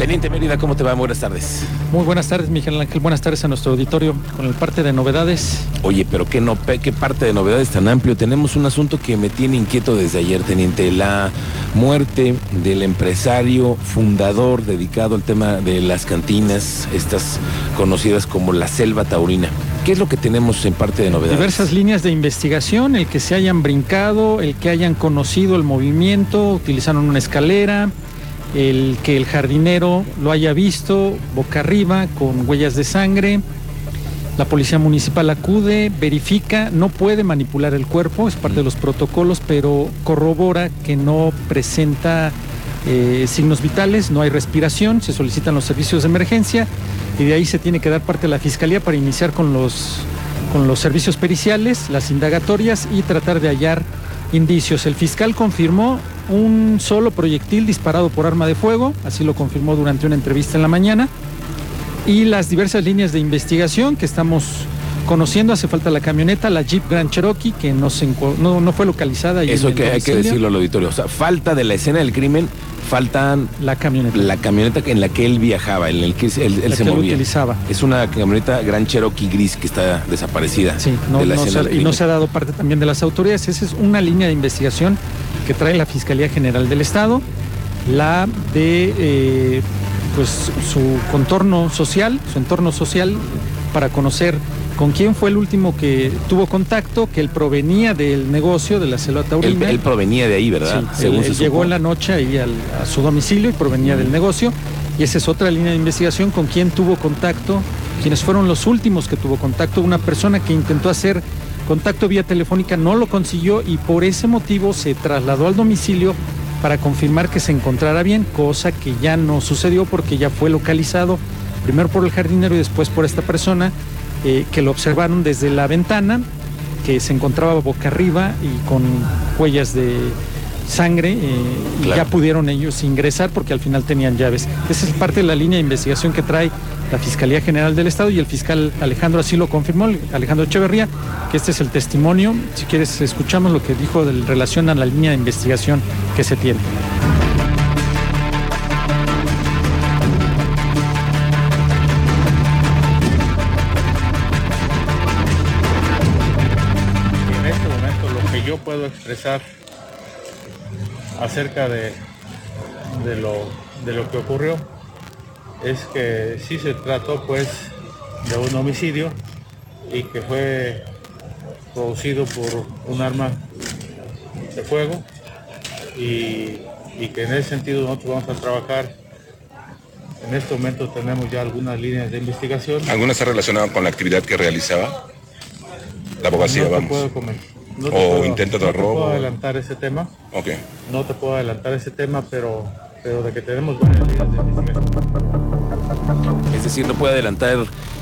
Teniente Mérida, ¿cómo te va? Buenas tardes. Muy buenas tardes, Miguel Ángel. Buenas tardes a nuestro auditorio con el parte de novedades. Oye, pero qué, no, qué parte de novedades tan amplio. Tenemos un asunto que me tiene inquieto desde ayer, Teniente. La muerte del empresario fundador dedicado al tema de las cantinas, estas conocidas como la selva taurina. ¿Qué es lo que tenemos en parte de novedades? Diversas líneas de investigación, el que se hayan brincado, el que hayan conocido el movimiento, utilizaron una escalera, el que el jardinero lo haya visto boca arriba con huellas de sangre. La policía municipal acude, verifica, no puede manipular el cuerpo, es parte de los protocolos, pero corrobora que no presenta eh, signos vitales, no hay respiración, se solicitan los servicios de emergencia y de ahí se tiene que dar parte de la fiscalía para iniciar con los, con los servicios periciales, las indagatorias y tratar de hallar indicios. El fiscal confirmó un solo proyectil disparado por arma de fuego, así lo confirmó durante una entrevista en la mañana, y las diversas líneas de investigación que estamos conociendo. Hace falta la camioneta, la Jeep Grand Cherokee, que no, no, fue localizada. Eso que hay que decirlo al auditorio. O sea, falta de la escena del crimen, faltan la camioneta. La camioneta en la que él viajaba, en el que él, se movía. utilizaba. Es una camioneta Grand Cherokee gris que está desaparecida. Sí, no, y no se ha dado parte también de las autoridades. Esa es una línea de investigación que trae la Fiscalía General del Estado, la de eh, pues su contorno social, su entorno social, para conocer con quién fue el último que tuvo contacto, que él provenía del negocio de la selva taurina. Él, provenía de ahí, ¿verdad? Según llegó en la noche ahí a su domicilio y provenía del negocio. Y esa es otra línea de investigación con quién tuvo contacto, quienes fueron los últimos que tuvo contacto, una persona que intentó hacer contacto vía telefónica, no lo consiguió y por ese motivo se trasladó al domicilio para confirmar que se encontrara bien, cosa que ya no sucedió porque ya fue localizado primero por el jardinero y después por esta persona eh, que lo observaron desde la ventana, que se encontraba boca arriba y con huellas de sangre eh, y ya pudieron ellos ingresar porque al final tenían llaves. Esa es parte de la línea de investigación que trae la Fiscalía General del Estado y el fiscal Alejandro así lo confirmó, Alejandro Echeverría, que este es el testimonio. Si quieres, escuchamos lo que dijo en relación a la línea de investigación que se tiene. Yo puedo expresar acerca de, de, lo, de lo que ocurrió es que sí se trató pues de un homicidio y que fue producido por un arma de fuego y, que en ese sentido nosotros vamos a trabajar. En este momento tenemos ya algunas líneas de investigación. ¿Alguna está relacionada con la actividad que realizaba? La abogacía, no vamos. O intento de robo. No te puedo adelantar ese tema. Ok. No te puedo adelantar ese tema, pero, pero de que tenemos líneas de investigación. Es decir, no puede adelantar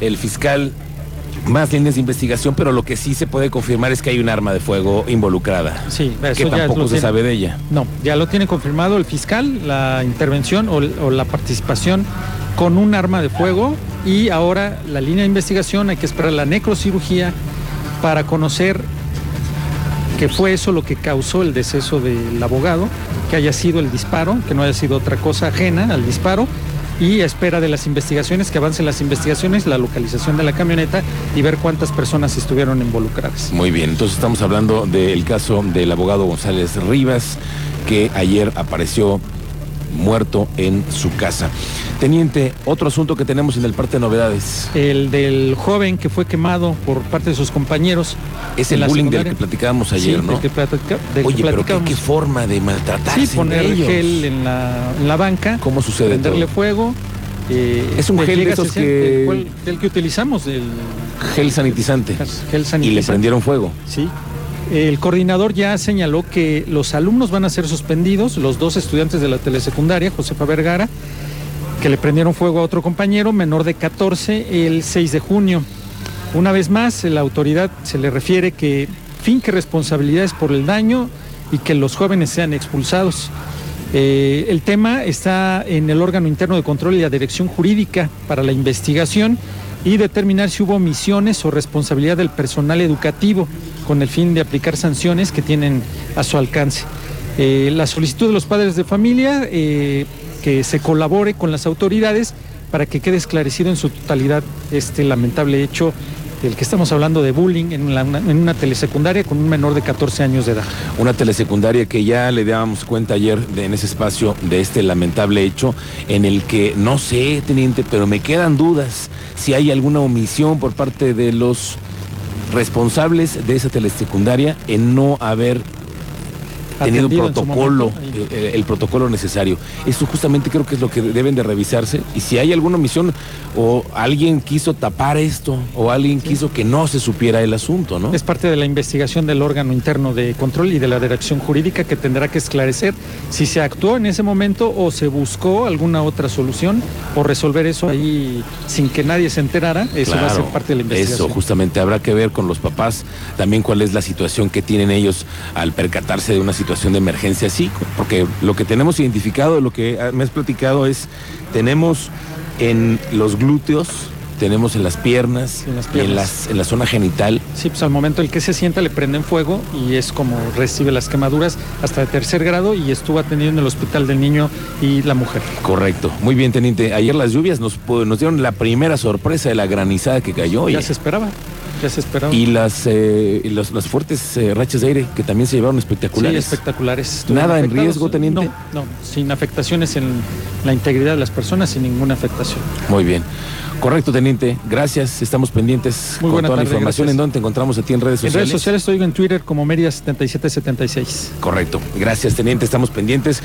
el fiscal más líneas de investigación, pero lo que sí se puede confirmar es que hay un arma de fuego involucrada. Sí, eso que tampoco se sabe de ella. No, ya lo tiene confirmado el fiscal, la intervención o, o, la participación con un arma de fuego y ahora la línea de investigación hay que esperar la necrocirugía para conocer qué fue eso lo que causó el deceso del abogado, que haya sido el disparo, que no haya sido otra cosa ajena al disparo y espera de las investigaciones, que avancen las investigaciones, la localización de la camioneta y ver cuántas personas estuvieron involucradas. Muy bien, entonces estamos hablando del caso del abogado González Rivas, que ayer apareció muerto en su casa. Teniente, otro asunto que tenemos en el parte de novedades. El del joven que fue quemado por parte de sus compañeros. Es el bullying del que platicábamos ayer, ¿no? Oye, pero qué, forma de maltratarse. Sí, poner gel en la, banca. ¿Cómo sucede Prenderle fuego. Eh, es un gel de esos que... Del, que utilizamos, el gel sanitizante. Gel sanitizante. Y le prendieron fuego. Sí. El coordinador ya señaló que los alumnos van a ser suspendidos, los dos estudiantes de la telesecundaria, Josefa Vergara, que le prendieron fuego a otro compañero menor de 14 el 6 de junio. Una vez más, la autoridad se le refiere que finque responsabilidades por el daño y que los jóvenes sean expulsados. Eh, el tema está en el órgano interno de control y la dirección jurídica para la investigación y determinar si hubo omisiones o responsabilidad del personal educativo con el fin de aplicar sanciones que tienen a su alcance. Eh, la solicitud de los padres de familia eh, que se colabore con las autoridades para que quede esclarecido en su totalidad este lamentable hecho del que estamos hablando de bullying en, una telesecundaria con un menor de 14 años de edad. Una telesecundaria que ya le dábamos cuenta ayer en ese espacio de este lamentable hecho en el que no sé, teniente, pero me quedan dudas si hay alguna omisión por parte de los responsables de esa telesecundaria en no haber tenido protocolo, momento, y- eh, el protocolo necesario. Eso justamente creo que es lo que deben de revisarse. Y si hay alguna omisión o alguien quiso tapar esto o alguien quiso que no se supiera el asunto, ¿no? Es parte de la investigación del órgano interno de control y de la dirección jurídica que tendrá que esclarecer si se actuó en ese momento o se buscó alguna otra solución o resolver eso ahí sin que nadie se enterara. Eso va a ser parte de la investigación. Eso, justamente habrá que ver con los papás también cuál es la situación que tienen ellos al percatarse de una situación de emergencia así, porque lo que tenemos identificado, lo que me has platicado es, tenemos en los glúteos, tenemos en las piernas, En las y en, las, en la zona genital, Sí, pues al momento el que se sienta le prenden fuego y es como recibe las quemaduras hasta de tercer grado y estuvo atendido en el hospital del niño y la mujer. correcto. Muy bien, teniente. Ayer las lluvias nos, nos dieron la primera sorpresa de la granizada que cayó. Ya oye. se esperaba, ya se esperaba. Y las, eh, los- las fuertes eh, rachas de aire que también se llevaron Sí, espectaculares. espectaculares. Estuvieron ¿Nada en riesgo, teniente? No, no, sin afectaciones en la integridad de las personas, sin ninguna afectación. Muy bien. Correcto, teniente. Gracias. Estamos pendientes Muy con toda la información. gracias. ¿En dónde te encontramos a ti en redes En sociales? redes sociales estoy en Twitter como Mérida7776. Correcto. Gracias, teniente. Estamos pendientes.